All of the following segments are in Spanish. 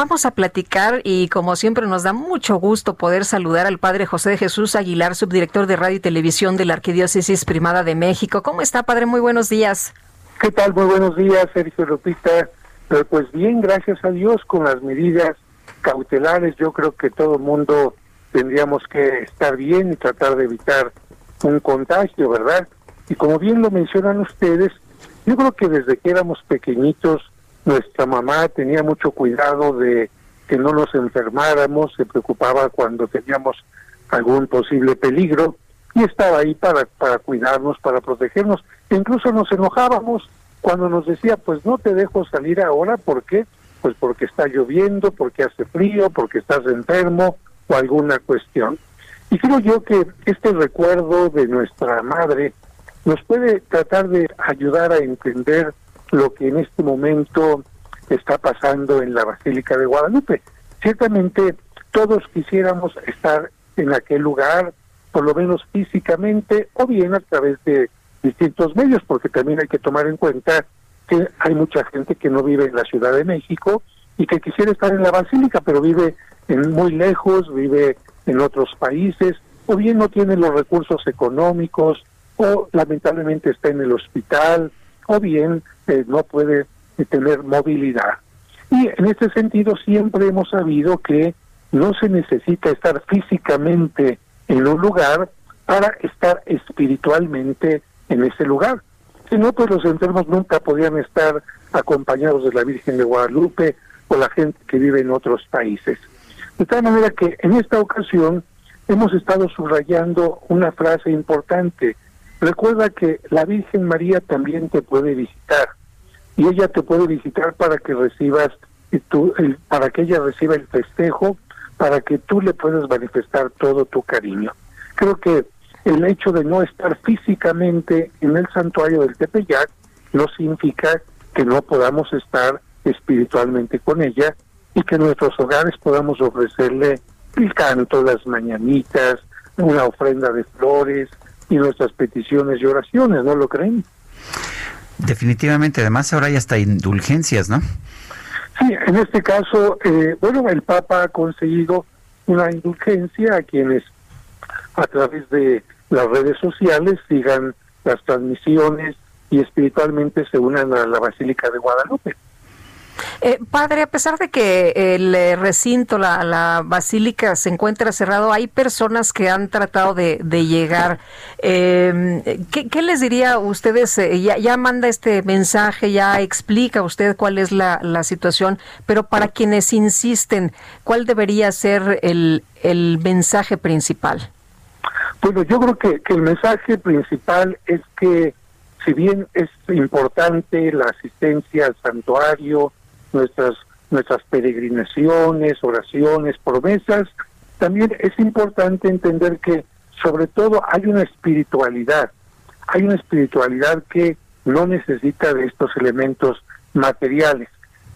Vamos a platicar y como siempre nos da mucho gusto poder saludar al Padre José de Jesús Aguilar, subdirector de Radio y Televisión de la Arquidiócesis Primada de México. ¿Cómo está, Padre? Muy buenos días. ¿Qué tal? Muy buenos días, Sergio Lupita. Pues bien, gracias a Dios, con las medidas cautelares, yo creo que todo el mundo tendríamos que estar bien y tratar de evitar un contagio, ¿verdad? Y como bien lo mencionan ustedes, yo creo que desde que éramos pequeñitos, nuestra mamá tenía mucho cuidado de que no nos enfermáramos, se preocupaba cuando teníamos algún posible peligro y estaba ahí para, para cuidarnos, para protegernos. Incluso nos enojábamos cuando nos decía, pues no te dejo salir ahora, ¿por qué? Pues porque está lloviendo, porque hace frío, porque estás enfermo o alguna cuestión. Y creo yo que este recuerdo de nuestra madre nos puede tratar de ayudar a entender lo que en este momento está pasando en la Basílica de Guadalupe. Ciertamente todos quisiéramos estar en aquel lugar, por lo menos físicamente, o bien a través de distintos medios, porque también hay que tomar en cuenta que hay mucha gente que no vive en la Ciudad de México y que quisiera estar en la Basílica, pero vive en muy lejos, vive en otros países, o bien no tiene los recursos económicos, o lamentablemente está en el hospital, o bien eh, no puede eh, tener movilidad. Y en este sentido siempre hemos sabido que no se necesita estar físicamente en un lugar para estar espiritualmente en ese lugar. Si no, pues los enfermos nunca podían estar acompañados de la Virgen de Guadalupe o la gente que vive en otros países. De tal manera que en esta ocasión hemos estado subrayando una frase importante. Recuerda que la Virgen María también te puede visitar y ella te puede visitar para que recibas tu, el, para que ella reciba el festejo, para que tú le puedas manifestar todo tu cariño. Creo que el hecho de no estar físicamente en el santuario del Tepeyac no significa que no podamos estar espiritualmente con ella y que en nuestros hogares podamos ofrecerle el canto, las mañanitas, una ofrenda de flores y nuestras peticiones y oraciones, ¿no lo creen? Definitivamente, además ahora hay hasta indulgencias, ¿no? Sí, en este caso, eh, bueno, el Papa ha conseguido una indulgencia a quienes a través de las redes sociales sigan las transmisiones y espiritualmente se unan a la Basílica de Guadalupe. Eh, padre, a pesar de que el eh, recinto, la, basílica se encuentra cerrado, hay personas que han tratado de, llegar. Eh, ¿qué, ¿qué, les diría a ustedes? Eh, ya, manda este mensaje, ya explica usted cuál es la, situación, pero para quienes insisten, ¿cuál debería ser el, mensaje principal? Bueno, yo creo que el mensaje principal es que si bien es importante la asistencia al santuario, nuestras nuestras peregrinaciones, oraciones, promesas, también es importante entender que sobre todo hay una espiritualidad, hay una espiritualidad que no necesita de estos elementos materiales.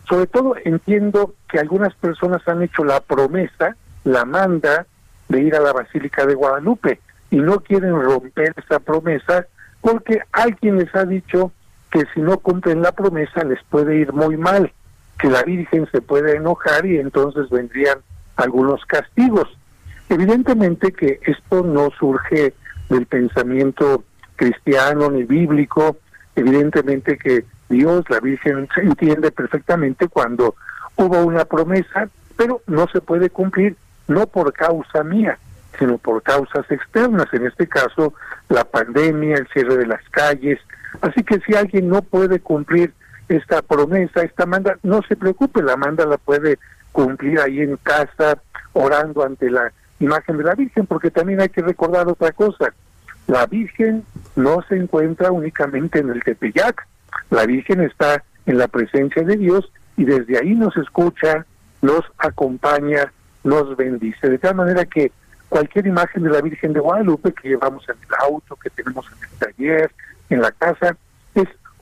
Sobre todo entiendo que algunas personas han hecho la promesa, la manda de ir a la Basílica de Guadalupe y no quieren romper esa promesa porque alguien les ha dicho que si no cumplen la promesa les puede ir muy mal que la Virgen se puede enojar y entonces vendrían algunos castigos. Evidentemente que esto no surge del pensamiento cristiano ni bíblico, evidentemente que Dios, la Virgen, se entiende perfectamente cuando hubo una promesa, pero no se puede cumplir no por causa mía, sino por causas externas, en este caso la pandemia, el cierre de las calles. Así que si alguien no puede cumplir esta promesa, esta manda, no se preocupe, la manda la puede cumplir ahí en casa, orando ante la imagen de la Virgen, porque también hay que recordar otra cosa, la Virgen no se encuentra únicamente en el Tepeyac, la Virgen está en la presencia de Dios y desde ahí nos escucha, nos acompaña, nos bendice. De tal manera que cualquier imagen de la Virgen de Guadalupe que llevamos en el auto, que tenemos en el taller, en la casa,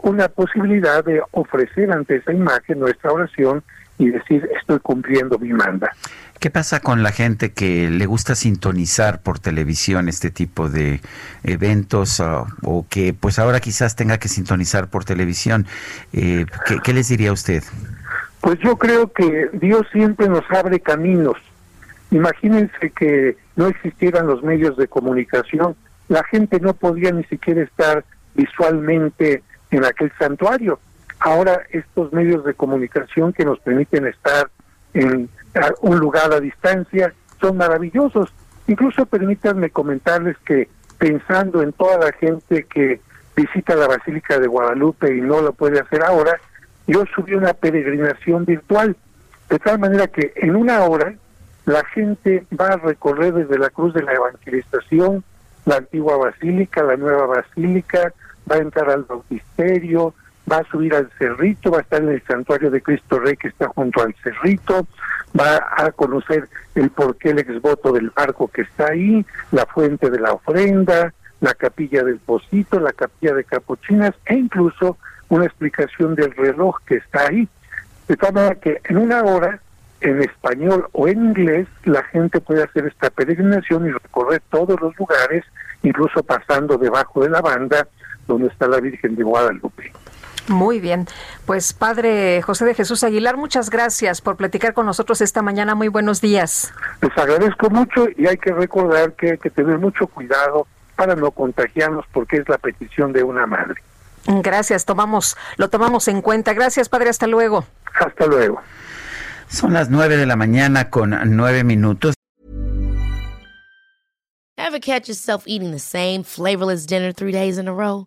una posibilidad de ofrecer ante esa imagen nuestra oración y decir estoy cumpliendo mi manda. ¿Qué pasa con la gente que le gusta sintonizar por televisión este tipo de eventos uh, o que pues ahora quizás tenga que sintonizar por televisión? Eh, ¿qué, ¿Qué les diría usted? Pues yo creo que Dios siempre nos abre caminos. Imagínense que no existieran los medios de comunicación, la gente no podía ni siquiera estar visualmente en aquel santuario. Ahora estos medios de comunicación que nos permiten estar en un lugar a distancia son maravillosos. Incluso permítanme comentarles que pensando en toda la gente que visita la Basílica de Guadalupe y no lo puede hacer ahora, yo subí una peregrinación virtual, de tal manera que en una hora la gente va a recorrer desde la Cruz de la Evangelización, la antigua basílica, la nueva basílica, va a entrar al bautisterio, va a subir al cerrito, va a estar en el santuario de Cristo Rey que está junto al cerrito, va a conocer el porqué el exvoto del barco que está ahí, la fuente de la ofrenda, la capilla del Pocito, la capilla de Capuchinas e incluso una explicación del reloj que está ahí. De tal manera que en una hora, en español o en inglés, la gente puede hacer esta peregrinación y recorrer todos los lugares, incluso pasando debajo de la banda donde está la Virgen de Guadalupe. Muy bien. Pues Padre José de Jesús Aguilar, muchas gracias por platicar con nosotros esta mañana. Muy buenos días. Les agradezco mucho y hay que recordar que hay que tener mucho cuidado para no contagiarnos porque es la petición de una madre. Gracias, tomamos, lo tomamos en cuenta. Gracias, Padre, hasta luego. Hasta luego. Son las nueve de la mañana con nueve minutos. Ever catch yourself eating the same flavorless dinner three days in a row?